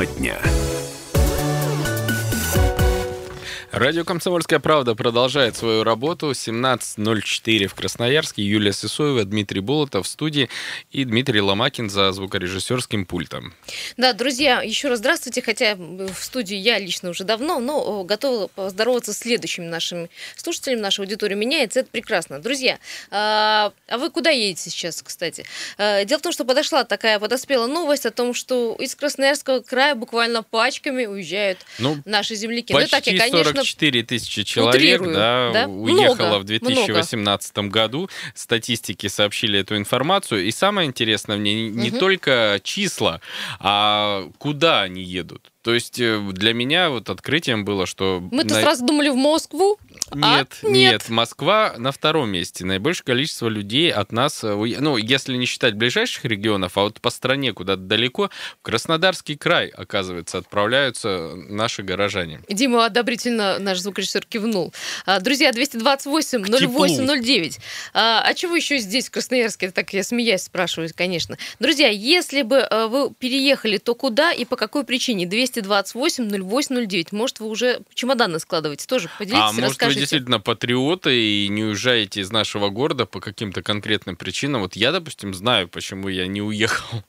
Тема дня. Радио «Комсомольская правда» продолжает свою работу. 17.04 в Красноярске. Юлия Сысоева, Дмитрий Болотов в студии и Дмитрий Ломакин за звукорежиссерским пультом. Да, друзья, еще раз здравствуйте. Хотя в студии я лично уже давно, но готова поздороваться с следующими нашими слушателями. Наша аудитория меняется, это прекрасно. Друзья, а, а вы куда едете сейчас, кстати? А, дело в том, что подошла такая, подоспела новость о том, что из Красноярского края буквально пачками уезжают ну, наши земляки. Почти ну, так, и, конечно, 44 тысячи человек да, да? уехало много, в 2018 много. году. Статистики сообщили эту информацию. И самое интересное в ней не угу. только числа, а куда они едут. То есть э, для меня вот открытием было, что... Мы-то на... сразу думали в Москву, нет, а? нет, нет, Москва на втором месте. Наибольшее количество людей от нас, э, ну, если не считать ближайших регионов, а вот по стране куда-то далеко, в Краснодарский край, оказывается, отправляются наши горожане. Дима одобрительно наш звукорежиссер кивнул. А, друзья, 228 0809. А, а чего еще здесь, в Красноярске? Так я смеясь спрашиваю, конечно. Друзья, если бы э, вы переехали, то куда и по какой причине? 228 0809. Может, вы уже чемоданы складываете? Тоже поделитесь, а, расскажите действительно патриоты и не уезжаете из нашего города по каким-то конкретным причинам. Вот я, допустим, знаю, почему я не уехал.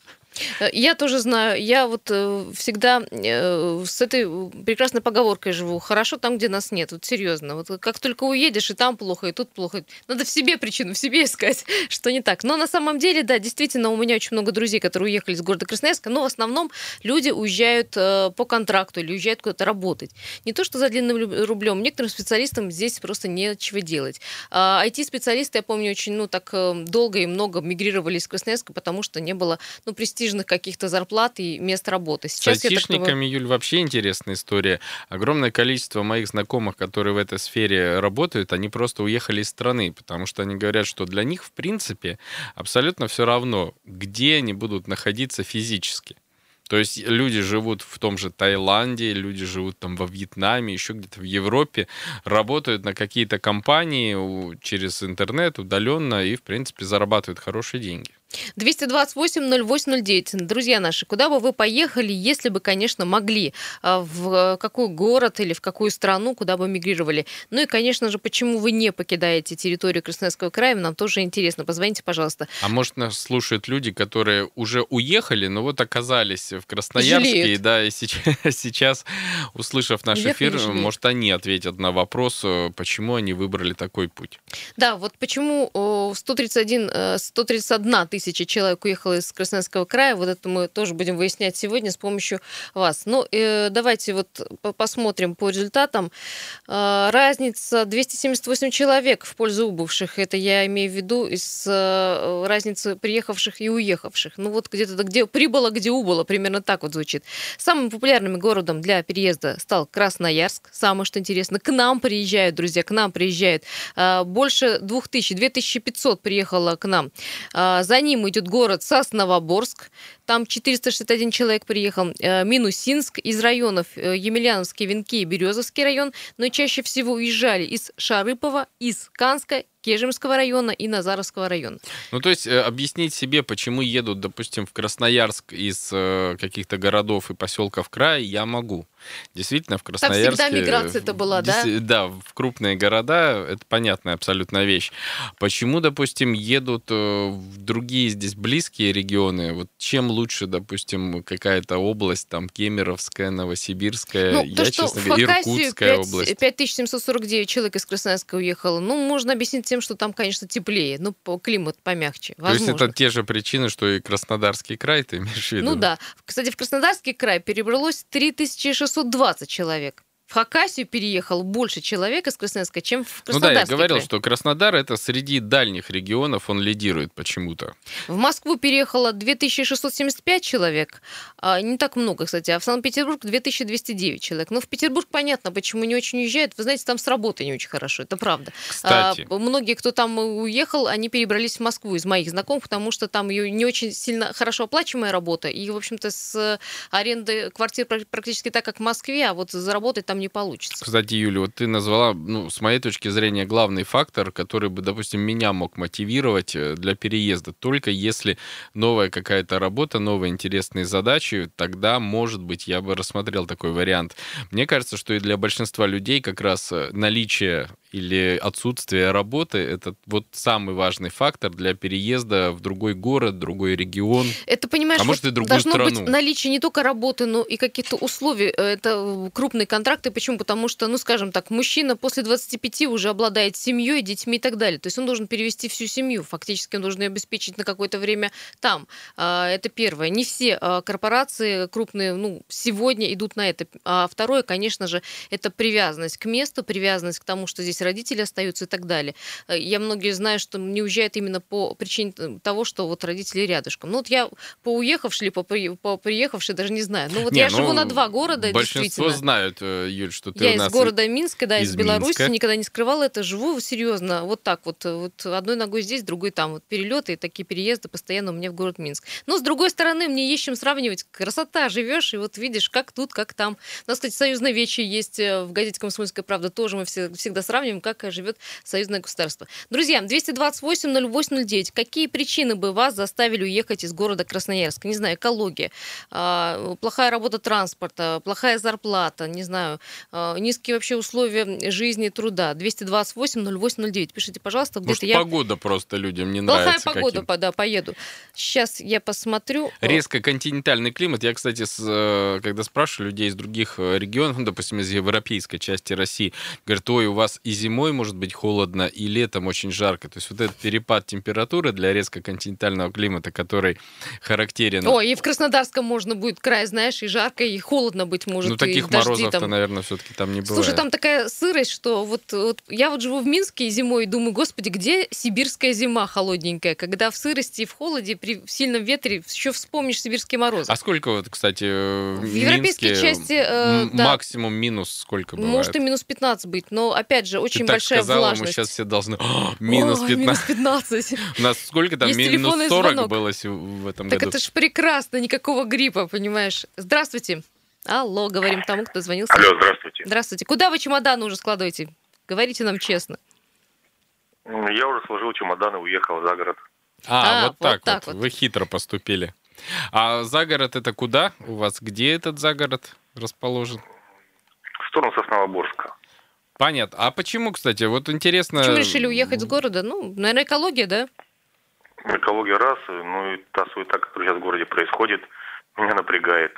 Э, я тоже знаю. Я вот э, всегда э, с этой прекрасной поговоркой живу. Хорошо там, где нас нет. Вот серьезно. Вот как только уедешь, и там плохо, и тут плохо. Надо в себе причину, в себе искать, что не так. Но на самом деле, да, действительно, у меня очень много друзей, которые уехали из города Красноярска, но в основном люди уезжают по контракту или уезжают куда-то работать. Не то, что за длинным рублем. Некоторым специалистам здесь просто нечего делать. IT-специалисты, а я помню, очень, ну, так долго и много мигрировали из Красноярска, потому что не было, ну, престижного престижных каких-то зарплат и мест работы. Сейчас С айтишниками, Юль, вообще интересная история. Огромное количество моих знакомых, которые в этой сфере работают, они просто уехали из страны, потому что они говорят, что для них, в принципе, абсолютно все равно, где они будут находиться физически. То есть люди живут в том же Таиланде, люди живут там во Вьетнаме, еще где-то в Европе, работают на какие-то компании через интернет удаленно и, в принципе, зарабатывают хорошие деньги. 228-0809. Друзья наши, куда бы вы поехали, если бы, конечно, могли? А, в какой город или в какую страну, куда бы мигрировали? Ну и, конечно же, почему вы не покидаете территорию Красноярского края, нам тоже интересно. Позвоните, пожалуйста. А может, нас слушают люди, которые уже уехали, но вот оказались в Красноярске, Жалеют. да, и сейчас, сейчас, услышав наш эфир, может, они ответят на вопрос, э, почему они выбрали такой путь. Да, вот почему 131, 131 тысяча тысячи человек уехало из Красноярского края. Вот это мы тоже будем выяснять сегодня с помощью вас. Ну, э, давайте вот посмотрим по результатам. Э, разница 278 человек в пользу убывших. Это я имею в виду из э, разницы приехавших и уехавших. Ну, вот где-то где прибыло, где убыло. Примерно так вот звучит. Самым популярным городом для переезда стал Красноярск. Самое, что интересно, к нам приезжают, друзья, к нам приезжают. Э, больше 2000, 2500 приехало к нам. Э, за ним ним идет город Сосновоборск, там 461 человек приехал, э, Минусинск, из районов э, Емельяновский, Венки и Березовский район, но чаще всего уезжали из Шарыпова, из Канска Кежемского района и Назаровского района. Ну, то есть э, объяснить себе, почему едут, допустим, в Красноярск из э, каких-то городов и поселков края, я могу. Действительно, в Красноярске... Там всегда миграция это была, да? Да, в крупные города, это понятная абсолютно вещь. Почему, допустим, едут э, в другие здесь близкие регионы? Вот чем лучше, допустим, какая-то область, там, Кемеровская, Новосибирская, ну, я, то, честно говоря, Иркутская 5, область. 5749 человек из Красноярска уехало. Ну, можно объяснить тем, что там, конечно, теплее, ну, климат помягче. Возможно. То есть это те же причины, что и Краснодарский край, ты имеешь в виду? Ну да. Кстати, в Краснодарский край перебралось 3620 человек в Хакасию переехал больше человек из Красноярска, чем в Краснодар. Ну да, я говорил, край. что Краснодар это среди дальних регионов, он лидирует почему-то. В Москву переехало 2675 человек, а, не так много, кстати, а в Санкт-Петербург 2209 человек. Но в Петербург понятно, почему не очень уезжают. Вы знаете, там с работы не очень хорошо, это правда. Кстати. А, многие, кто там уехал, они перебрались в Москву из моих знакомых, потому что там ее не очень сильно хорошо оплачиваемая работа, и, в общем-то, с аренды квартир практически так, как в Москве, а вот заработать там не получится. Кстати, Юля, вот ты назвала, ну, с моей точки зрения, главный фактор, который бы, допустим, меня мог мотивировать э, для переезда. Только если новая какая-то работа, новые интересные задачи, тогда, может быть, я бы рассмотрел такой вариант. Мне кажется, что и для большинства людей как раз э, наличие или отсутствие работы — это вот самый важный фактор для переезда в другой город, другой регион. Это, понимаешь, а может и другую должно страну. быть наличие не только работы, но и каких-то условий. Это крупные контракты. Почему? Потому что, ну, скажем так, мужчина после 25 уже обладает семьей, детьми и так далее. То есть он должен перевести всю семью. Фактически он должен ее обеспечить на какое-то время там. А, это первое. Не все а, корпорации крупные, ну, сегодня идут на это. А второе, конечно же, это привязанность к месту, привязанность к тому, что здесь здесь родители остаются и так далее. Э, я многие знаю, что не уезжают именно по причине того, что вот родители рядышком. Ну вот я по уехавшей или по, при, по приехавшей даже не знаю. Ну вот Не, я ну, живу на два города, Большинство знают, э, Юль, что ты Я у из нас города Минска, да, из, из Беларуси, никогда не скрывала это, живу серьезно, вот так вот, э, вот одной ногой здесь, другой там, вот перелеты и такие переезды постоянно у меня в город Минск. Но с другой стороны, мне есть чем сравнивать. Красота, живешь и вот видишь, как тут, как там. У нас, кстати, союзная вече есть в газете «Комсомольская правда», тоже мы все, всегда сравниваем, как живет союзное государство. Друзья, 228-08-09. Какие причины бы вас заставили уехать из города Красноярска? Не знаю, экология, а, плохая работа транспорта, плохая зарплата, не знаю, а, низкие вообще условия жизни и труда. 228-08-09. Пишите, пожалуйста, Может, я... погода просто людям не Плохая нравится. погода, каким. по- да, поеду. Сейчас я посмотрю. Резко континентальный климат. Я, кстати, с, э, когда спрашиваю людей из других э, регионов, ну, допустим, из европейской части России, говорят, ой, у вас и зимой может быть холодно, и летом очень жарко. То есть вот этот перепад температуры для резко континентального климата, который характерен... О, и в Краснодарском можно будет край, знаешь, и жарко, и холодно быть может. ну, таких морозов-то, там. наверное, все-таки там не бывает. Слушай, там такая сырость, что вот, вот я вот живу в Минске зимой и думаю, господи, где сибирская зима холодненькая, когда в сырости и в холоде, при сильном ветре еще вспомнишь сибирские морозы. А сколько вот, кстати, э, в В европейской Минске части, э, да. максимум минус сколько бывает? Может и минус 15 быть, но опять же, очень Ты так большая сказала, мы влажность. сейчас все должны... «О, минус Ой, 15. минус 15. У нас сколько там? Есть Минус телефонный 40 звонок. было в этом Так году. это ж прекрасно, никакого гриппа, понимаешь. Здравствуйте. Алло, говорим тому, кто звонился. Алло, здравствуйте. Здравствуйте. Куда вы чемоданы уже складываете? Говорите нам честно. Я уже сложил чемодан и уехал за город. А, А, вот так вот так вот. вот. Вы хитро поступили. А загород это куда у вас? Где этот загород расположен? В сторону Сосновоборска. Понятно. А почему, кстати, вот интересно... Почему решили уехать с города? Ну, наверное, экология, да? Экология раз, ну и та суета, которая сейчас в городе происходит, меня напрягает.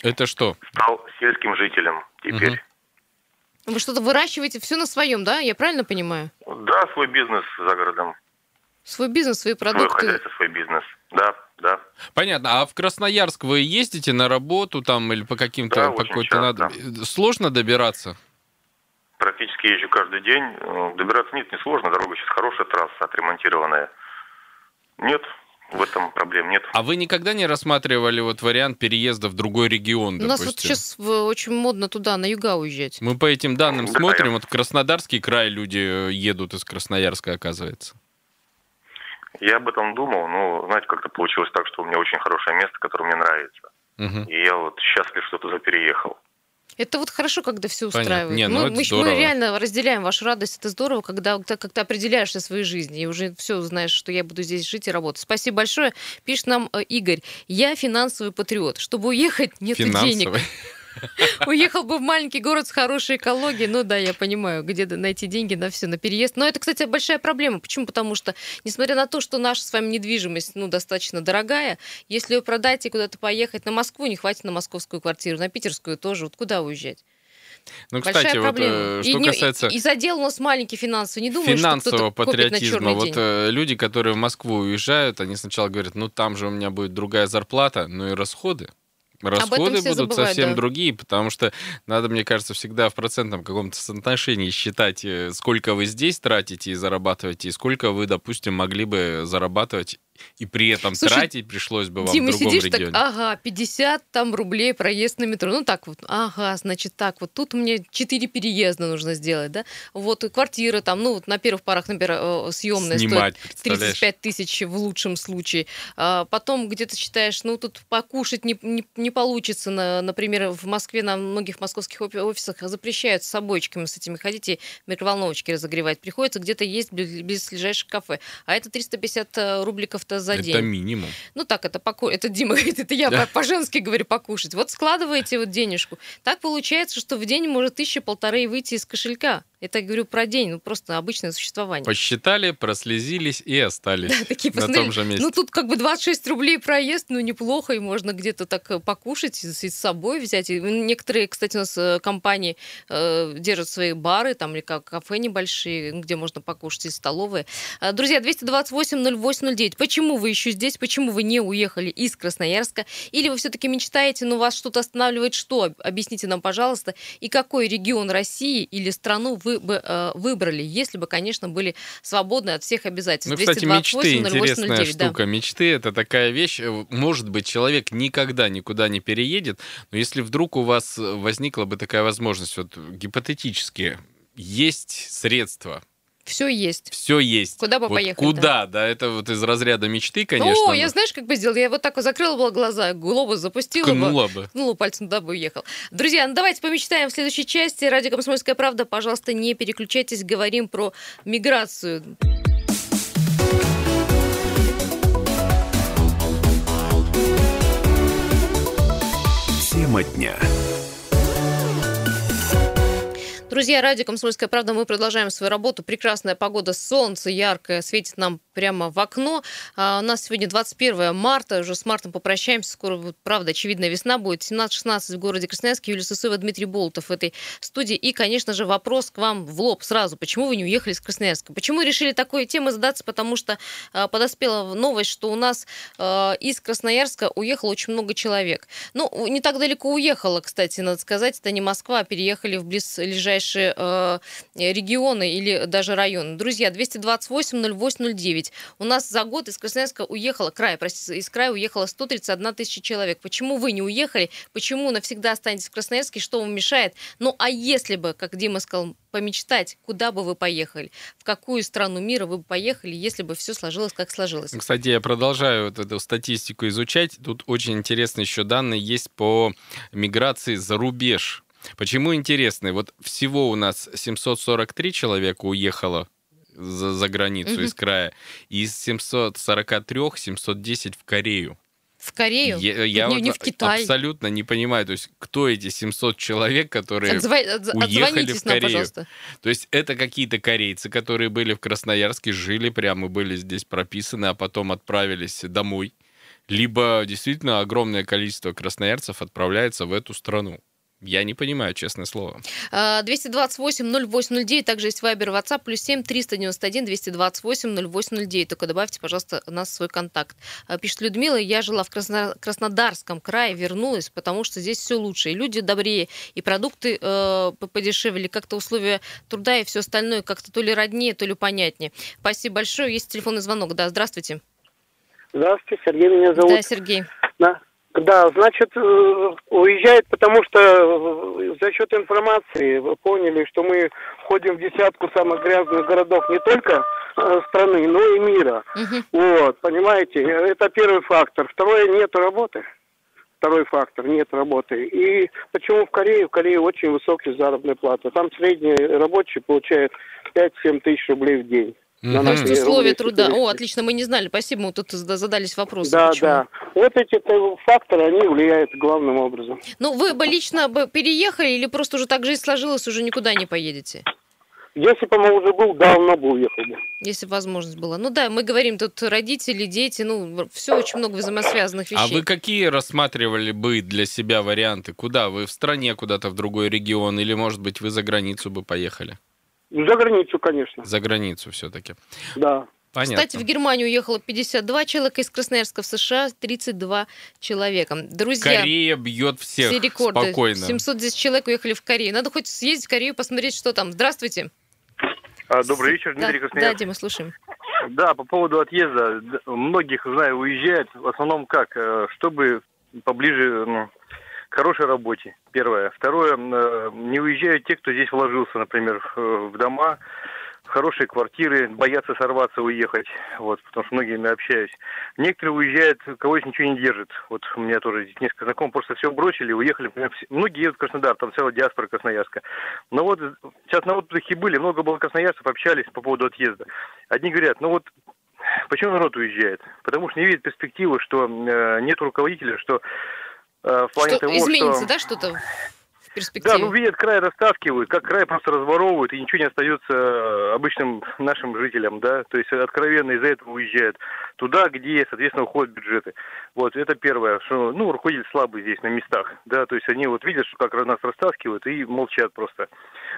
Это что? Стал сельским жителем теперь. Мгм. Вы что-то выращиваете все на своем, да? Я правильно понимаю? Да, свой бизнес за городом. Свой бизнес, свои Свое продукты. хозяйство, свой бизнес. Да, да. Понятно. А в Красноярск вы ездите на работу там или по каким-то... Да, по какой-то надо... Сложно добираться? Практически езжу каждый день. Э, Добираться нет, не сложно. Дорога сейчас хорошая, трасса отремонтированная. Нет, в этом проблем нет. А вы никогда не рассматривали вот вариант переезда в другой регион, У нас вот сейчас в- очень модно туда, на юга уезжать. Мы по этим данным Да, смотрим, я- вот в Краснодарский край люди э, едут из Красноярска, оказывается. Я об этом думал, но, знаете, как-то получилось так, что у меня очень хорошее место, которое мне нравится. Мгм. И я вот счастлив, что туда переехал. Это вот хорошо, когда все Понятно. устраивает. Не, ну мы, это мы, здорово. мы реально разделяем вашу радость. Это здорово, когда ты как-то определяешься своей жизни и уже все знаешь, что я буду здесь жить и работать. Спасибо большое. Пишет нам э, Игорь. Я финансовый патриот. Чтобы уехать, нет денег. Уехал бы в маленький город с хорошей экологией. Ну да, я понимаю, где найти деньги на все, на переезд. Но это, кстати, большая проблема. Почему? Потому что, несмотря на то, что наша с вами недвижимость ну, достаточно дорогая, если ее продать и куда-то поехать на Москву, не хватит на московскую квартиру, на питерскую тоже. Вот куда уезжать? Ну, Большая кстати, вот проблема. э, и, что не- касается и, и задел у нас маленький финансовый. Не думаю, финансового что патриотизма, вот день. э, люди, которые в Москву уезжают, они сначала говорят, ну там же у меня будет другая зарплата, ну и расходы. Расходы будут забывают, совсем да. другие, потому что надо, мне кажется, всегда в процентном каком-то соотношении считать, э, сколько вы здесь тратите и зарабатываете, и сколько вы, допустим, могли бы зарабатывать и при этом Слушай, тратить пришлось бы вам Дима, в другом сидишь регионе. так, ага, 50 там рублей проезд на метро. Ну так вот, ага, значит так вот. Тут мне 4 переезда нужно сделать, да? Вот и квартира там, ну вот на первых порах, например, съемная стоит Снимать, представляешь? 35 тысяч в лучшем случае. А потом где-то считаешь, ну тут покушать не, не, не получится. На, например, в Москве на многих московских офи- офисах запрещают с собойчиками с этими ходить и микроволновочки разогревать. Приходится где-то есть близ близлежащих кафе. А это 350 рубликов-то за Это день. минимум. Ну так, это поку... это Дима говорит, это я Да. по- по-женски говорю покушать. Вот складываете вот денежку. Так получается, что в день может тысяча полторы выйти из кошелька. Это я говорю про день, ну просто обычное существование. Посчитали, прослезились и остались Да, такие на том же месте. Ну тут как бы 26 рублей проезд, ну неплохо, и можно где-то так э, покушать, и с с собой взять. И некоторые, кстати, у нас э, компании э, держат свои бары, там или как кафе небольшие, где можно покушать, и столовые. Э, Друзья, 228-08-09. Почему вы еще здесь? Почему вы не уехали из Красноярска? Или вы все-таки мечтаете, но вас что-то останавливает? Что? Объясните нам, пожалуйста. И какой регион России или страну вы бы э, выбрали, если бы, конечно, были свободны от всех обязательств? Ну, кстати, мечты 228-08-09, интересная да. штука. Мечты это такая вещь. э, Может быть, человек никогда никуда не переедет, но если вдруг у вас возникла бы такая возможность, вот гипотетически, есть средства, Все есть. все есть. Куда бы Вот поехать, Куда, да. это вот из разряда мечты, конечно. О, но я знаешь, как бы сделала? Я вот так вот закрыла бы глаза, глобус запустила бы. ткнула бы. Ткнула пальцем, да, бы уехал. Друзья, ну давайте помечтаем в следующей части. Радио «Комсомольская правда». Пожалуйста, не переключайтесь. Говорим про миграцию. Тема дня. Друзья, радио «Комсомольская правда», мы продолжаем свою работу. Прекрасная погода, солнце яркое, светит нам прямо в окно. А у нас сегодня 21 марта, уже с мартом попрощаемся. Скоро, правда, очевидно, весна будет. 17-16 в городе Красноярске. Юлия Сысоева, Дмитрий Болотов в этой студии. И, конечно же, вопрос к вам в лоб сразу. Почему вы не уехали из Красноярска? Почему решили такой темы задаться? Потому что а, подоспела новость, что у нас а, из Красноярска уехало очень много человек. Ну, не так далеко уехало, кстати, надо сказать. Это не Москва, а переехали в близлежащие регионы или даже районы. Друзья, 228-08-09. У нас за год из Красноярска уехало, края, простите, из края уехало 131 тысяча человек. Почему вы не уехали? Почему навсегда останетесь в Красноярске? Что вам мешает? Ну, а если бы, как Дима сказал, помечтать, куда бы вы поехали? В какую страну мира вы бы поехали, если бы все сложилось, как сложилось? Кстати, я продолжаю вот эту статистику изучать. Тут очень интересные еще данные есть по миграции за рубеж. Почему интересные? Вот всего у нас 743 человека уехало за, за границу Мгм. из края. Из 743 710 в Корею. В Корею? Я, я не, вот не в Китай. абсолютно не понимаю, то есть кто эти 700 человек, которые... Отзва- отз- уехали в нам, Корею. пожалуйста. То есть это какие-то корейцы, которые были в Красноярске, жили прямо, были здесь прописаны, а потом отправились домой. Либо действительно огромное количество красноярцев отправляется в эту страну. Я не понимаю, честное слово. А, 228-08-09, также есть Вайбер, WhatsApp, плюс 7 391 228 0809. Только добавьте, пожалуйста, нас в свой контакт. А, Пишет Людмила, я жила в Красно- Краснодарском крае, вернулась, потому что здесь все лучше. И люди добрее, и продукты э, по- подешевле, как-то условия труда и все остальное как-то то ли роднее, то ли понятнее. Спасибо большое. Есть телефонный звонок. Да, здравствуйте. Здравствуйте, Сергей меня зовут. Да, Сергей. Да, да, значит, э, уезжает, потому что э, за счет информации вы поняли, что мы входим в десятку самых грязных городов не только э, страны, но и мира. Мгм. Вот, понимаете, это первый фактор. Второе, нет работы. Второй фактор, нет работы. И почему в Корее? В Корее очень высокие заработные платы. Там средний рабочий получает 5-7 тысяч рублей в день. На Мгм. То есть наши условия труда. О, 400. отлично, мы не знали. Спасибо, мы тут задались вопросом. Да, почему. да. Вот эти факторы, они влияют главным образом. Ну, вы бы лично бы переехали или просто уже так жизнь сложилась, уже никуда не поедете? Если бы он уже был, давно бы уехал бы. Если бы возможность была. Ну да, мы говорим тут родители, дети, ну, все очень много взаимосвязанных вещей. А вы какие рассматривали бы для себя варианты? Куда? Вы в стране куда-то в другой регион? Или, может быть, вы за границу бы поехали? За границу, конечно. За границу все-таки. Да. Понятно. Кстати, в Германию уехало 52 человека, из Красноярска в США 32 человека. Друзья, Корея бьет всех все рекорды. спокойно. 710 человек уехали в Корею. Надо хоть съездить в Корею, посмотреть, что там. Здравствуйте. А, Добрый вечер, Дмитрий да, да, Красноярск. Дима, слушаем. Да, по поводу отъезда. Многих, знаю, уезжают в основном как? Э, Чтобы поближе ну, к хорошей работе. Первое. Второе. э, Не уезжают те, кто здесь вложился, например, в- дома, в хорошие квартиры, боятся сорваться, уехать. Вот, потому что многими общаюсь. Некоторые уезжают, кого здесь ничего не держит. Вот у меня тоже здесь несколько знакомых просто все бросили, уехали. Многие едут в Краснодар, там целая диаспора красноярска. Но вот сейчас на отдыхе были, много было красноярцев, общались по поводу отъезда. Одни говорят, ну вот почему народ уезжает? Потому что не видят перспективы, что э, нет руководителя, что в плане Что того, изменится, что... да, что-то перспективе? Да, ну видят, край растаскивают, как край просто разворовывают, и ничего не остается обычным нашим жителям, да, то есть откровенно из-за этого уезжают туда, где, соответственно, уходят бюджеты. Вот, это первое, что, ну, руководитель слабый здесь на местах, да, то есть они вот видят, что как нас растаскивают и молчат просто.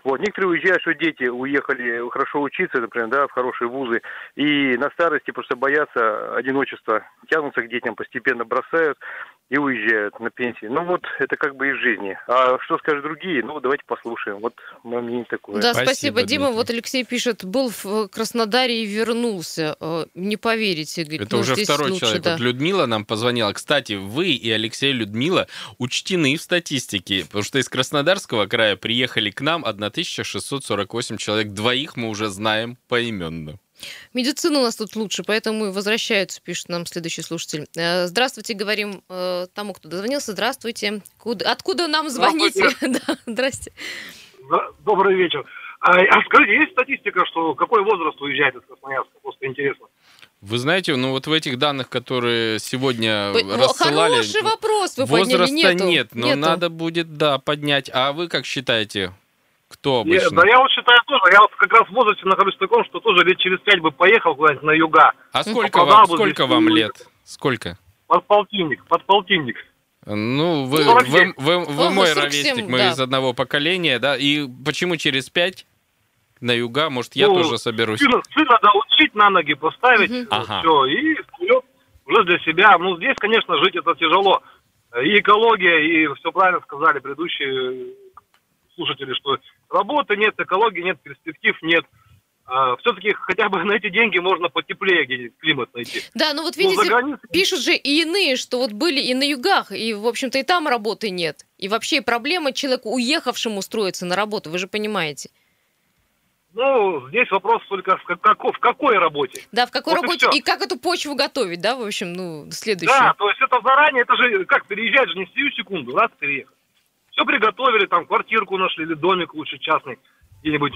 Вот, некоторые уезжают, что дети уехали хорошо учиться, например, да, в хорошие вузы, и на старости просто боятся одиночества, тянутся к детям, постепенно бросают и уезжают на пенсии. Ну вот, это как бы из жизни. А что скажут другие, ну давайте послушаем. Вот мое мнение такое. Да, Спасибо, спасибо, Дима. Дмитрий. Вот Алексей пишет, был в Краснодаре и вернулся. Э, Не поверите, говорит, Это ну, уже здесь второй лучше, человек. да. Вот Людмила нам позвонила. Кстати, вы и Алексей Людмила учтены в статистике, потому что из Краснодарского края приехали к нам 1648 человек. Двоих мы уже знаем поименно. Медицина у нас тут лучше, поэтому и возвращаются, пишет нам следующий слушатель. Э, Здравствуйте, говорим э, тому, кто дозвонился. Здравствуйте. Куда- откуда нам звоните? Да, здрасте. Добрый вечер. А, а скажите, есть статистика, что какой возраст уезжает из Красноярска? Просто интересно. Вы знаете, ну вот в этих данных, которые сегодня Ой, ну, рассылали... Хороший вопрос вы подняли. Возраста Нету. нет, но Нету. надо будет, да, поднять. А вы как считаете, кто Я- обычно? да я вот считаю тоже, я вот как раз в возрасте нахожусь в таком, что тоже лет через пять бы поехал куда-нибудь на юга. А сколько вам, бы сколько вам лет? Сколько? Подполтинник, подполтинник. Ну, вы, 47. вы, вы, вы Ага, мой 47, ровесник, мы да. из одного поколения, да? И почему через пять на юга? Может, я Ну, тоже соберусь? Сына, сына надо учить, на ноги поставить, Мгм. Ага. все, и вперед уже для себя. Ну, здесь, конечно, жить это тяжело. И экология, и все правильно сказали предыдущие слушатели, что работы нет, экологии нет, перспектив нет. все-таки хотя бы на эти деньги можно потеплее где-нибудь климат найти. Да, ну вот Ну, видите, границей- пишут же и иные, что вот были и на югах, и, в общем-то, и там работы нет. И вообще проблема человеку, уехавшему устроиться на работу, вы же понимаете. Ну, здесь вопрос только в, како- в какой работе. Да, в какой Вот и работе всё. и как эту почву готовить, да, в общем, ну, следующее. Да, то есть это заранее, это же как переезжать же не сию секунду, раз переехать. Все приготовили, там квартирку нашли или домик лучше частный, где-нибудь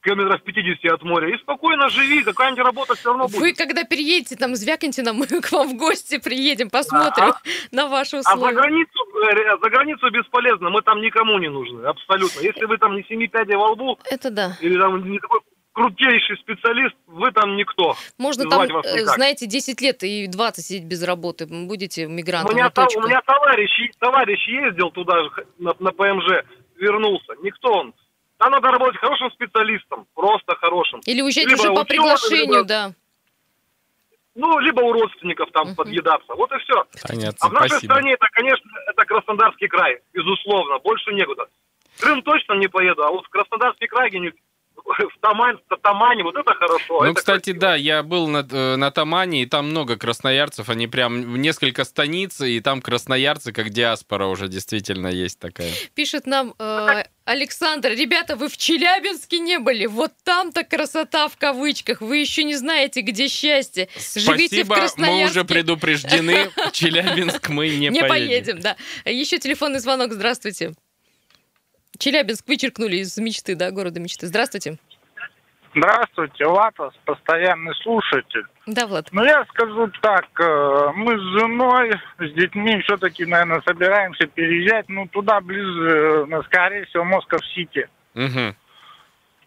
в километрах 50 от моря. И спокойно живи, какая-нибудь работа все равно Вы будет. когда переедете, там, звякните нам, мы к вам в гости приедем, посмотрим на ваши А за условия. границу, э, за границу бесполезно, мы там никому не нужны, абсолютно. Если вы там не семи пядей во лбу, Это да. или там не такой крутейший специалист, вы там никто. Можно там, Звать вас э, знаете, 10 лет и 20 сидеть без работы. Будете У мигрантом. меня, и та- точка. у меня товарищ, товарищ ездил туда же, на, на ПМЖ, вернулся. Никто он. Там надо работать хорошим специалистом, просто хорошим. Или уезжать либо уже по приглашению, либо- да. Ну, либо у родственников там Мгм. подъедаться. Вот и все. Понятно, А в нашей спасибо. стране это, конечно, это Краснодарский край, безусловно, больше некуда. В Крым точно не поеду, а вот в Краснодарский край где-нибудь, в Тамань, в Тамане, вот это хорошо. Ну, это кстати, красиво. да, я был на, э, на Тамане, и там много красноярцев, они прям в несколько станиц, и там красноярцы, как диаспора уже действительно есть такая. Пишет нам э, Александр, ребята, вы в Челябинске не были? Вот там-то красота в кавычках. Вы еще не знаете, где счастье. Живите в Спасибо, мы Красноярске. уже предупреждены, в Челябинск мы не, Не поедем. поедем, да. Еще телефонный звонок. Здравствуйте. Челябинск вычеркнули из мечты, да, города мечты. Здравствуйте. Здравствуйте, Латос, постоянный слушатель. Да, Влад. Ну, я скажу так, э, мы с женой, с детьми все-таки, наверное, собираемся переезжать, ну, туда ближе, э, скорее всего, Москов-Сити. Мгм.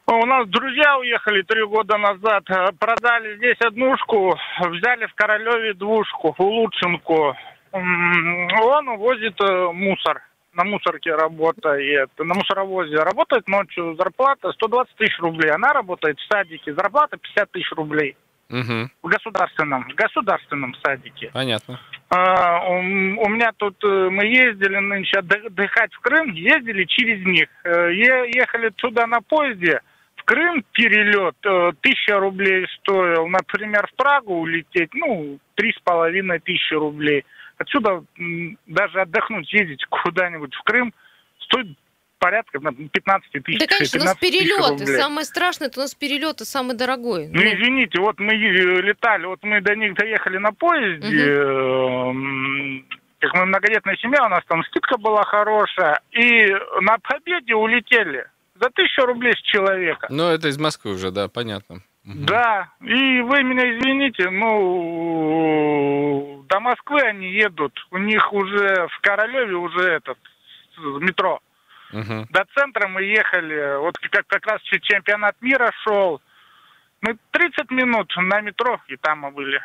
У нас друзья уехали три года назад, э, продали здесь однушку, взяли в Королеве двушку, улучшенку. Он возит э, мусор, на мусорке работает, на мусоровозе. Работает ночью, зарплата 120 тысяч рублей. Она работает в садике, зарплата 50 тысяч рублей. Мгм. В государственном, в государственном садике. Понятно. А, у, у меня тут, э, мы ездили нынче отдых- отдыхать в Крым, ездили через них. Э, е- ехали туда на поезде, в в Крым перелет э, тысяча рублей стоил. Например, в Прагу улететь, ну, три с половиной тысячи рублей. Отсюда даже отдохнуть, ездить куда-нибудь в Крым стоит порядка на 15 тысяч. Да, конечно, у нас 13 тысяч перелеты. Самое страшное, это у нас перелеты самый дорогой. Ну, извините, вот мы е- летали, вот мы до них доехали на поезде, эм, как мы многодетная семья, у нас там скидка была хорошая, и на победе улетели за тысячу рублей с человека. Ну, это из Москвы уже, да, понятно. Мгм. Да, и вы меня извините, ну, до Москвы они едут, у них уже в Королеве уже этот метро. Мгм. До центра мы ехали, вот как, как раз чемпионат мира шел. Мы 30 минут на метро, и там мы были.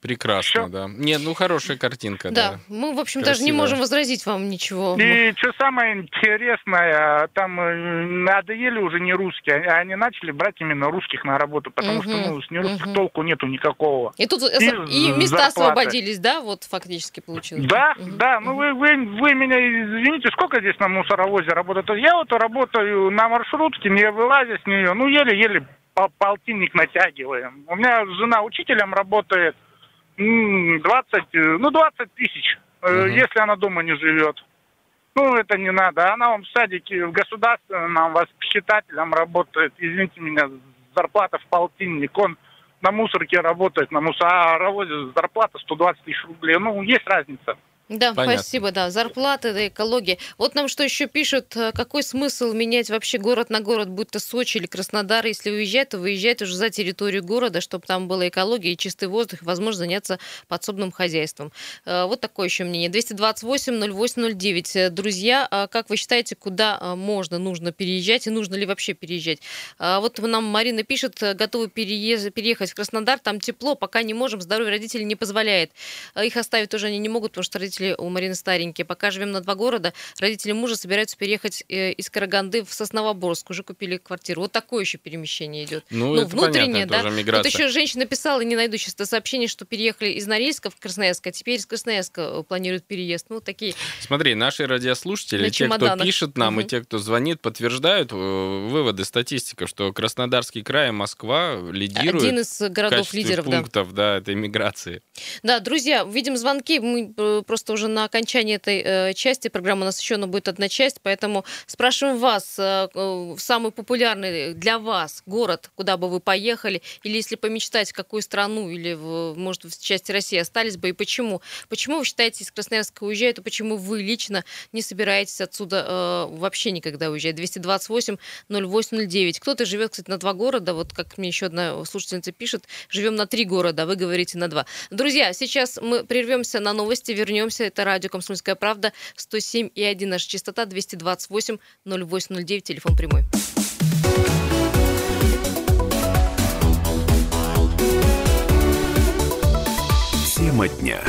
Прекрасно, Всё. да. Нет, ну хорошая картинка, да. Да, мы, в общем, даже не Красиво. можем возразить вам ничего. И что самое интересное, там э, надоели уже не русские, они, они начали брать именно русских на работу, потому что Мгм, ну, с нерусских мгм. толку нету никакого. И тут И и места зарплаты. освободились, да, вот фактически получилось. Да, Мгм. да, ну вы, вы, вы меня извините, сколько здесь на мусоровозе работает? Я вот работаю на маршрутке, не вылазя с нее, ну еле-еле по- полтинник натягиваем. У меня жена учителем работает, 20, э, ну 20 тысяч, Мгм. если она дома не живет. Ну, это не надо. Она вам в садике, в государственном воспитателем работает. Извините меня, зарплата в полтинник. Он на мусорке работает, на мусоровозе зарплата 120 тысяч рублей. Ну, есть разница. Да, Понятно. спасибо, да. Зарплаты, да, экология. Вот нам что еще пишут, э, какой смысл менять вообще город на город, будь то Сочи или Краснодар, если уезжать, то выезжать уже за территорию города, чтобы там была экология и чистый воздух, и возможно заняться подсобным хозяйством. Э, Вот такое еще мнение. 228-08-09. Э, Друзья, а как вы считаете, куда можно, нужно переезжать и нужно ли вообще переезжать? А Вот нам Марина пишет, готовы переез- переехать в Краснодар, там тепло, пока не можем, здоровье родителей не позволяет. Их оставить тоже они не могут, потому что родители у Марины старенькие. Пока живем на два города, родители мужа собираются переехать э, из Караганды в Сосновоборск. Уже купили квартиру. Вот такое еще перемещение идет. Ну, Ну, внутреннее, понятно, да. тоже Тут миграция. еще женщина писала, не найду сейчас сообщение, что переехали из Норильска в Красноярск, а теперь из Красноярска э, планируют переезд. Ну, такие Смотри, наши радиослушатели, На те, кто пишет нам, и Мгм. те, кто звонит, подтверждают э, выводы, статистика, что Краснодарский край и Москва лидируют один из городов лидеров, пунктов да, этой миграции. Да, друзья, видим звонки. Мы э, просто уже на окончании этой э, части программы у нас еще будет одна часть, поэтому спрашиваем вас, э, э, самый популярный для вас город, куда бы вы поехали, или если помечтать, в какую страну, или, в, может, в части России остались бы, и почему? Почему вы считаете, из Красноярска уезжают, и почему вы лично не собираетесь отсюда э, вообще никогда уезжать? 228 0809. Кто-то живет, кстати, на два города, вот как мне еще одна слушательница пишет, живем на три города, вы говорите на два. Друзья, сейчас мы прервемся на новости, вернемся. Это радио «Комсомольская правда», 107 и 1 наша частота, 228 0809, телефон прямой. Тема дня.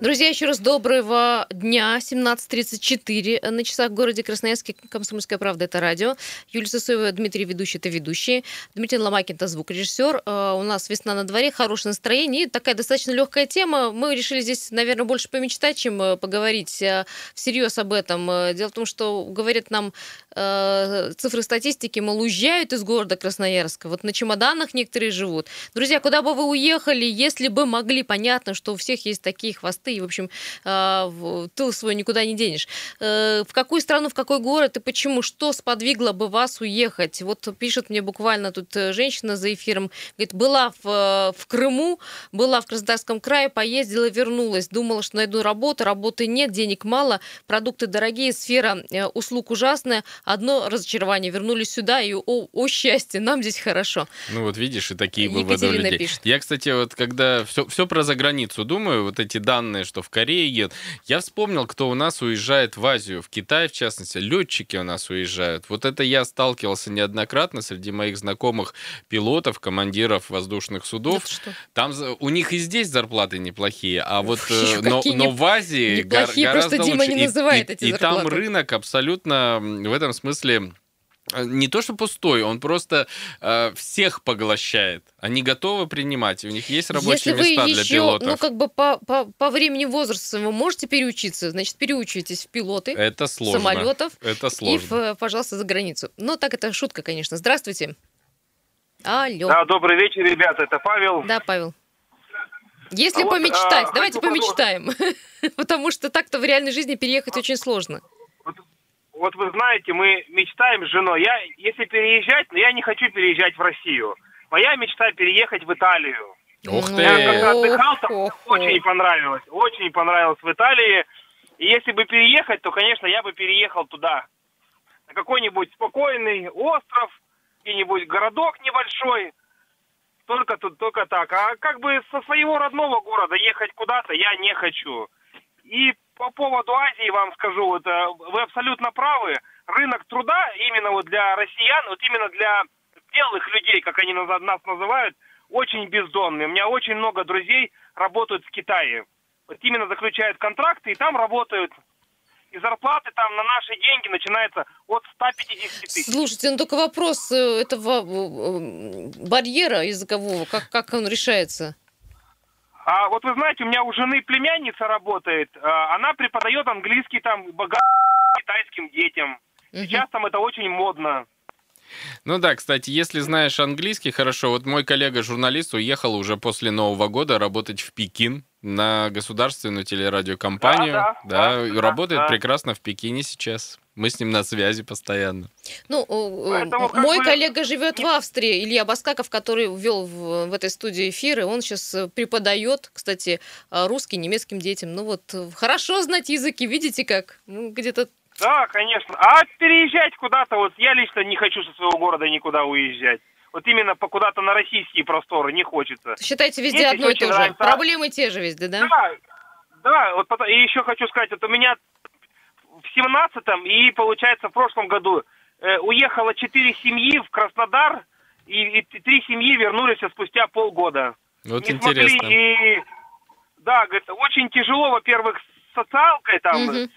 Друзья, еще раз доброго дня. 17.34 на часах в городе Красноярске. Комсомольская правда – это радио. Юлия Сысоева, Дмитрий Ведущий – это ведущие. Дмитрий Ломакин – это звукорежиссер. Э, У нас весна на дворе, хорошее настроение. И такая достаточно легкая тема. Мы решили здесь, наверное, больше помечтать, чем э, поговорить э, всерьез об этом. Э, Дело в том, что говорят нам э, цифры статистики, мол, уезжают из города Красноярска. Вот на чемоданах некоторые живут. Друзья, куда бы вы уехали, если бы могли? Понятно, что у всех есть такие хвосты, и, в общем, э, тыл свой никуда не денешь. Э, В какую страну, в какой город и почему? Что сподвигло бы вас уехать? Вот пишет мне буквально тут э, женщина за эфиром, говорит, была в, э, в Крыму, была в Краснодарском крае, поездила, вернулась. Думала, что найду работу, работы нет, денег мало, продукты дорогие, сфера э, услуг ужасная. Одно разочарование, вернулись сюда, и о, о счастье, нам здесь хорошо. Ну вот видишь, и такие выводы у людей. пишет. Я, кстати, вот когда все, все про заграницу думаю, вот эти данные, что в Корее едут, я вспомнил, кто у нас уезжает в Азию, в Китай, в частности, летчики у нас уезжают. Вот это я сталкивался неоднократно среди моих знакомых пилотов, командиров воздушных судов. Там у них и здесь зарплаты неплохие, а вот э, Ещё но, но в Азии неплохие, просто гораздо Дима лучше. не И- называет и, эти и там зарплаты. рынок абсолютно в этом смысле э, не то что пустой, он просто э, всех поглощает. Они готовы принимать, и у них есть рабочие Если вы места для еще, пилотов. ну, как бы по, по, по времени возраста вы можете переучиться, значит, переучивайтесь в пилоты Это сложно. самолетов Это и, сложно. в, пожалуйста, за границу. Ну, так это шутка, конечно. Здравствуйте. Алло. Да, добрый вечер, ребята, это Павел. Да, Павел. Если А вот, помечтать, а, давайте помечтаем. Потому что так-то в реальной жизни переехать очень сложно. Вот вы знаете, мы мечтаем с женой. Я, если переезжать, но я не хочу переезжать в Россию. Моя мечта переехать в Италию. Ух ты! Я как-то отдыхал там, ох, очень ох. понравилось. Очень понравилось в Италии. И если бы переехать, то, конечно, я бы переехал туда. На какой-нибудь спокойный остров, где-нибудь городок небольшой. Только тут, только так. А как бы со своего родного города ехать куда-то я не хочу. И по поводу Азии вам скажу, вот, э, вы абсолютно правы. Рынок труда именно вот для россиян, вот именно для белых людей, как они нас называют, очень бездонный. У меня очень много друзей работают в Китае. Вот именно заключают контракты и там работают. И зарплаты там на наши деньги начинаются от 150 тысяч. Слушайте, ну только вопрос э, этого э, барьера языкового, как, как он решается? А вот вы знаете, у меня у жены племянница работает. а, Она преподает английский там богатым китайским детям. Сейчас там это очень модно. Ну да, кстати, если знаешь английский, хорошо. Вот мой коллега-журналист уехал уже после Нового года работать в Пекин на государственную телерадиокомпанию. Да, да, и да, работает да. прекрасно в Пекине сейчас. Мы с ним на связи постоянно. Ну, э, э, Поэтому мой бы- коллега живет в Австрии, Илья Баскаков, который вел в, в этой студии эфиры, он сейчас преподает, кстати, э, русский немецким детям. Ну вот, э, хорошо знать языки, видите как? Ну, где-то Да, конечно. А переезжать куда-то, вот я лично не хочу со своего города никуда уезжать. Вот именно по куда-то на российские просторы не хочется. считайте везде Мне одно и то же. нравится. Проблемы те же везде, да? Да, да, вот потом- и еще хочу сказать, вот у меня в семнадцатом и, получается, в прошлом году э, уехало четыре семьи в Краснодар, и, и три семьи вернулись спустя полгода. Вот не интересно. смогли и... Да, говорит, очень тяжело, во-первых, с социалкой там, Мгм. с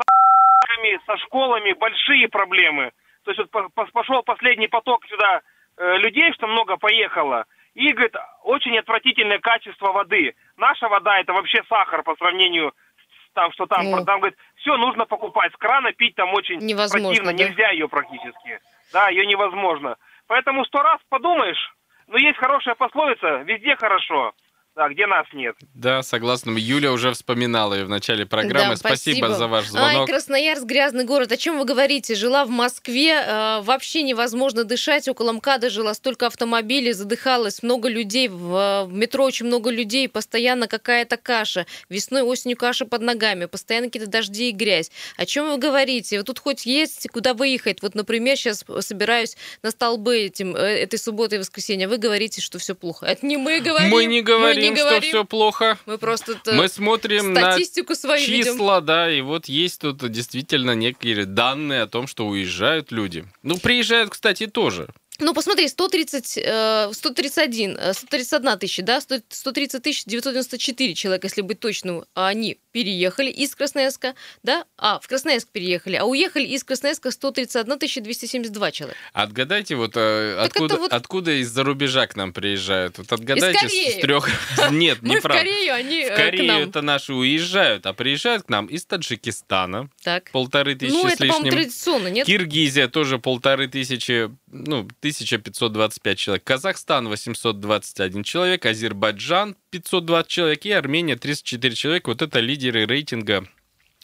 со школами, большие проблемы. То есть вот по- по- пошел последний поток сюда э, людей, что много поехало, и, говорит, очень отвратительное качество воды. Наша вода это вообще сахар по сравнению с там, что там, Ну. там, говорит, все нужно покупать, с крана пить там очень Невозможно, противно, да? нельзя ее практически. Да, ее невозможно. Поэтому сто раз подумаешь, но есть хорошая пословица, везде хорошо, да, где нас нет. Да, согласна. Юля уже вспоминала ее в начале программы. Да, спасибо. за ваш звонок. Ай, Красноярск, грязный город. О чем вы говорите? Жила в Москве, э, вообще невозможно дышать. Около МКАДа жила столько автомобилей, задыхалась, много людей. В, э, в метро очень много людей, постоянно какая-то каша. Весной, осенью каша под ногами, постоянно какие-то дожди и грязь. О чем вы говорите? Вот тут хоть есть куда выехать. Вот, например, сейчас собираюсь на столбы этим, э, этой субботы и воскресенья. Вы говорите, что все плохо. Это не мы говорим. Мы не говорим, что говорим. все плохо. Мы просто Мы смотрим на статистику свою видим. числа, да, и вот есть тут действительно некие данные о том, что уезжают люди. Ну, приезжают, кстати, тоже. Ну, посмотри, 130, э, 131, э, 131 тысяча, да, 100 130 тысяч 994 человека, если быть точным, а они переехали из Красноярска, да, а, в Красноярск переехали, а уехали из Красноярска 131 тысяча 272 человека. Отгадайте, вот Так откуда, вот- откуда из-за рубежа к нам приезжают. Вот отгадайте с, трех. Нет, Мы в неправда. Корею, они В э, Корею это наши уезжают, а приезжают к нам из Таджикистана. Так. Полторы тысячи Ну, с это, по-моему, лишним. традиционно, нет? Киргизия тоже полторы тысячи, ну, 1525 человек. Казахстан 821 человек, Азербайджан 520 человек и Армения 34 человека. Вот это лидеры рейтинга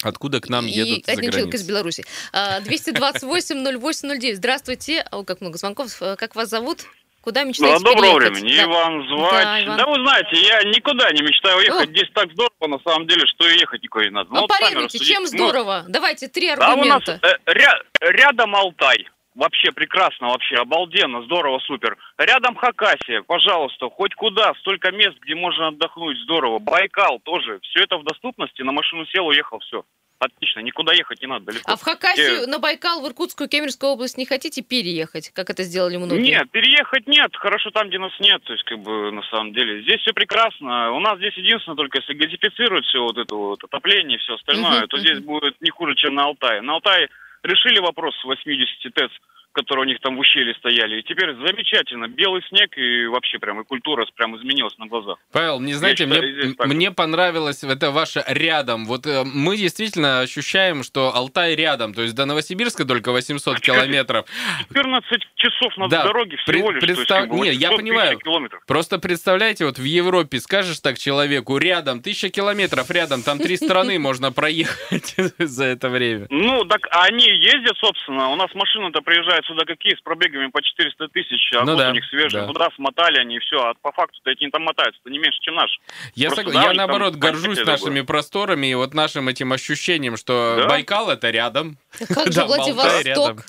откуда к нам И едут за один человек из. Беларуси. А, 228-08-09. Здравствуйте. О, как много звонков. Э, Как вас зовут? Куда Ну, мечтаете а доброго переехать? времени. Да. Иван звать. Да, Да, Иван. вы знаете, я никуда не мечтаю уехать. О. Здесь так здорово, на самом деле, что и ехать никуда не надо. Ну, поревнуйте, рассудите. чем Ну, здорово? Давайте три Да, у нас аргумента. э, ря- рядом Алтай. Вообще прекрасно, вообще обалденно, здорово, супер. Рядом Хакасия, пожалуйста, хоть куда, столько мест, где можно отдохнуть, здорово. Байкал тоже, все это в доступности, на машину сел, уехал, все. Отлично, никуда ехать не надо далеко. А в Хакасию, Э, на Байкал, в Иркутскую, Кемеровскую область не хотите переехать, как это сделали многие? Нет, переехать нет, хорошо там, где нас нет, то есть, как бы, на самом деле. Здесь все прекрасно. У нас здесь единственное, только если газифицировать все вот это вот отопление и все остальное, Мгм, то мгм. здесь будет не хуже, чем на Алтае. На Алтае решили вопрос с 80 ТЭЦ которые у них там в ущелье стояли. И теперь замечательно. Белый снег и вообще прям и культура прям изменилась на глазах. Павел, не знаете, считаю, мне, так мне понравилось это ваше рядом. Вот э, мы действительно ощущаем, что Алтай рядом. То есть до Новосибирска только 800 километров. 14 часов на Да, дороге пред- всего лишь. то есть, представ- как бы, Не, я 800 понимаю. километров. Просто представляете, вот в Европе скажешь так человеку, рядом, тысяча километров рядом, там три страны можно проехать за это время. Ну, так они ездят, собственно. У нас машины-то приезжают сюда какие, с пробегами по 400 тысяч, а Ну вот да, у них свежие. да. Туда смотали они, и все. А по факту-то эти там мотаются, не меньше, чем наши. Я, Просто сог- да, я них там наоборот горжусь нашими другое. просторами и вот нашим этим ощущением, что Да? Байкал это рядом. Как же Владивосток?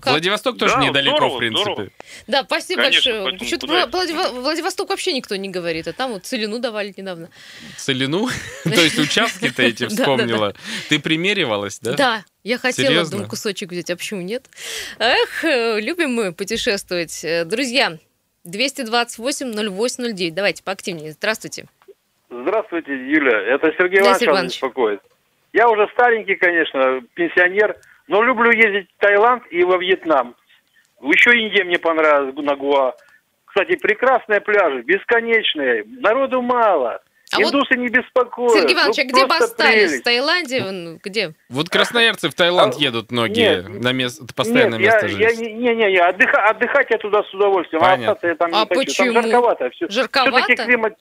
Как? Владивосток тоже Да, недалеко, здорово, в принципе. здорово. Да, спасибо Конечно, большое. Что-то Владива- Владивосток вообще никто не говорит, а там вот целину давали недавно. Целину? То есть участки-то эти вспомнила. Ты примеривалась, да? Да, я хотела, Серьезно? думаю, кусочек взять, а почему нет? Эх, э, любим мы путешествовать. Э, Друзья, 228-08-09, давайте поактивнее. Здравствуйте. Здравствуйте, Юля. Это Сергей Иванович. беспокоит. Я уже старенький, конечно, пенсионер, но люблю ездить в Таиланд и во Вьетнам. Еще Индия мне понравилась, на Гуа. Кстати, прекрасные пляжи, бесконечные, народу мало. А вот, Индусы не беспокоят. Сергей Иванович, Ну, а где бы остались? В. Таиланде? Где? Вот красноярцы в Таиланд А, едут многие нет, на место, постоянное Нет, место я, я жительства. не, не, не, не, отдыха- отдыхать я туда с удовольствием, Понятно. а остаться я там не А хочу. почему? Там жарковато все. Жарковато? Все-таки климат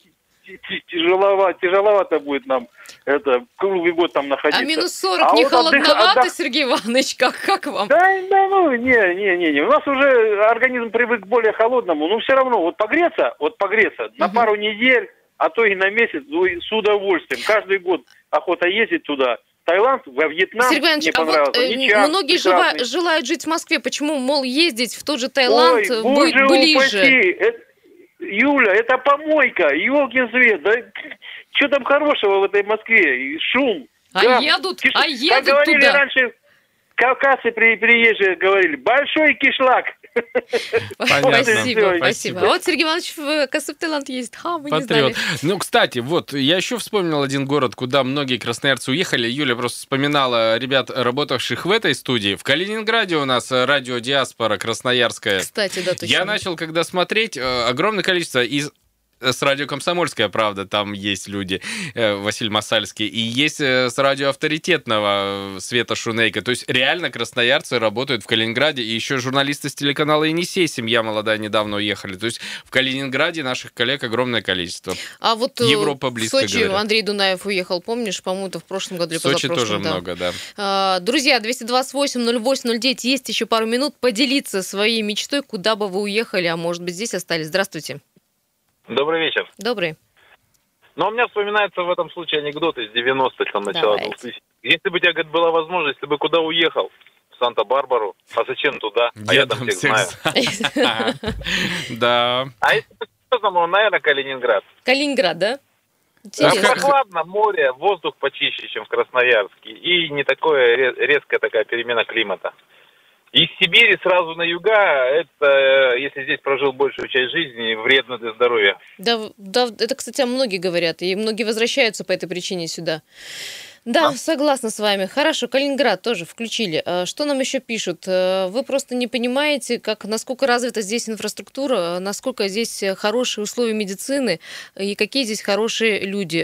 тяжеловато, тяжеловато будет нам это круглый год там находиться. А минус 40 А не вот отдых- холодновато, отдох- Сергей Иванович? Как, как вам? Да, да, ну, не, не, не, не. У нас уже организм привык к более холодному, но все равно, вот погреться, вот погреться на Мгм. пару недель, а то и на месяц, ну, с удовольствием. Каждый год охота ездить туда. Таиланд, во Вьетнам Сергей Иванович, мне а вот понравился. э, Ничан многие прекрасный. жива- желают жить в Москве. Почему, мол, ездить в тот же Таиланд Ой, будет боже ближе? упаси. Это- Юля, это помойка, елкин свет. Да что там хорошего в этой Москве? Шум. А гам. едут, Киш- а Как едут говорили туда. раньше, кавказцы при, приезжие говорили, большой кишлак. Понятно. Спасибо, спасибо. А вот Сергей Иванович в Касып Таиланд ездит. Ха, мы не Патриот. знали. Ну, кстати, вот, я еще вспомнил один город, куда многие красноярцы уехали. Юля просто вспоминала ребят, работавших в этой студии. В Калининграде у нас радио Диаспора Красноярская. Кстати, да, точно. Я начал, когда смотреть, э, огромное количество из с радио «Комсомольская правда», там есть люди, э, Василий Масальский, и есть э, с радио «Авторитетного» э, Света Шунейка. То есть реально красноярцы работают в Калининграде, и еще журналисты с телеканала «Енисей», семья молодая, недавно уехали. То есть в Калининграде наших коллег огромное количество. А вот э, Европа в близко, Сочи говорят. Андрей Дунаев уехал, помнишь, по-моему, в прошлом году или В Сочи тоже да. много, да. А, Друзья, 228-08-09, есть еще пару минут. Поделиться своей мечтой, куда бы вы уехали, а может быть, здесь остались. Здравствуйте. Добрый вечер. Добрый. Но у меня вспоминается в этом случае анекдот из 90-х, там, начала Давайте. 2000 Если бы у тебя, говорит, была возможность, ты бы куда уехал? В Санта-Барбару. А зачем туда? А я, там всех знаю. Да. А если бы серьезно, наверное, Калининград. Калининград, да? Там Интересно. прохладно, море, воздух почище, чем в Красноярске. И не такое ре- резкая такая перемена климата. Из Сибири сразу на юга, это, э, если здесь прожил большую часть жизни, вредно для здоровья. Да, да, это, кстати, многие говорят, и многие возвращаются по этой причине сюда. Да, согласна с вами. Хорошо, Калининград тоже включили. А Что нам еще пишут? Э, Вы просто не понимаете, как, насколько развита здесь инфраструктура, э, насколько здесь э, хорошие условия медицины и какие здесь хорошие люди.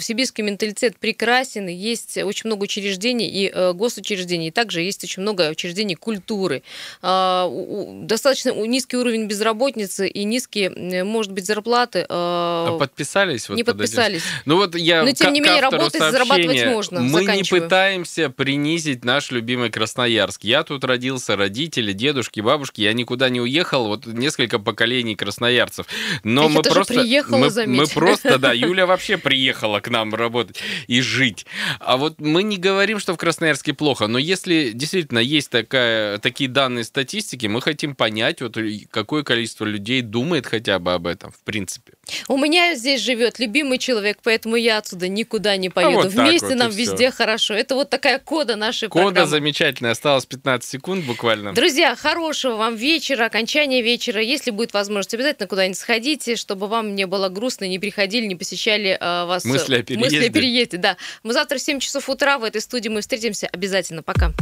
Сибирский менталитет прекрасен, есть очень много учреждений и госучреждений, и также есть очень много учреждений культуры. А, Достаточно низкий уровень безработицы и низкие, может быть, зарплаты. А э, подписались? вот не этим? подписались. Ну вот я Но, тем не менее, работать, зарабатывать. Можно. Мы не пытаемся принизить наш любимый Красноярск. Я тут родился, родители, дедушки, бабушки. Я никуда не уехал. Вот несколько поколений красноярцев. Но Я мы просто... приехала, мы, заметь. мы просто, да, Юля вообще приехала к нам работать и жить. А вот мы не говорим, что в Красноярске плохо, но если действительно есть такая, такие данные статистики, мы хотим понять, вот какое количество людей думает хотя бы об этом, в принципе. У меня здесь живет любимый человек, поэтому я отсюда никуда не поеду. А вот Вместе вот нам везде хорошо. Это вот такая кода нашей Кода программы. замечательная. Осталось 15 секунд буквально. Друзья, хорошего вам вечера, окончания вечера. Если будет возможность, обязательно куда-нибудь сходите, чтобы вам не было грустно, не приходили, не посещали э, вас... э, Мысли о переезде. Мысли о переезде, да. Мы завтра в 7 часов утра в этой студии мы встретимся обязательно. Пока.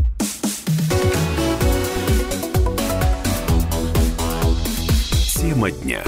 Тема дня.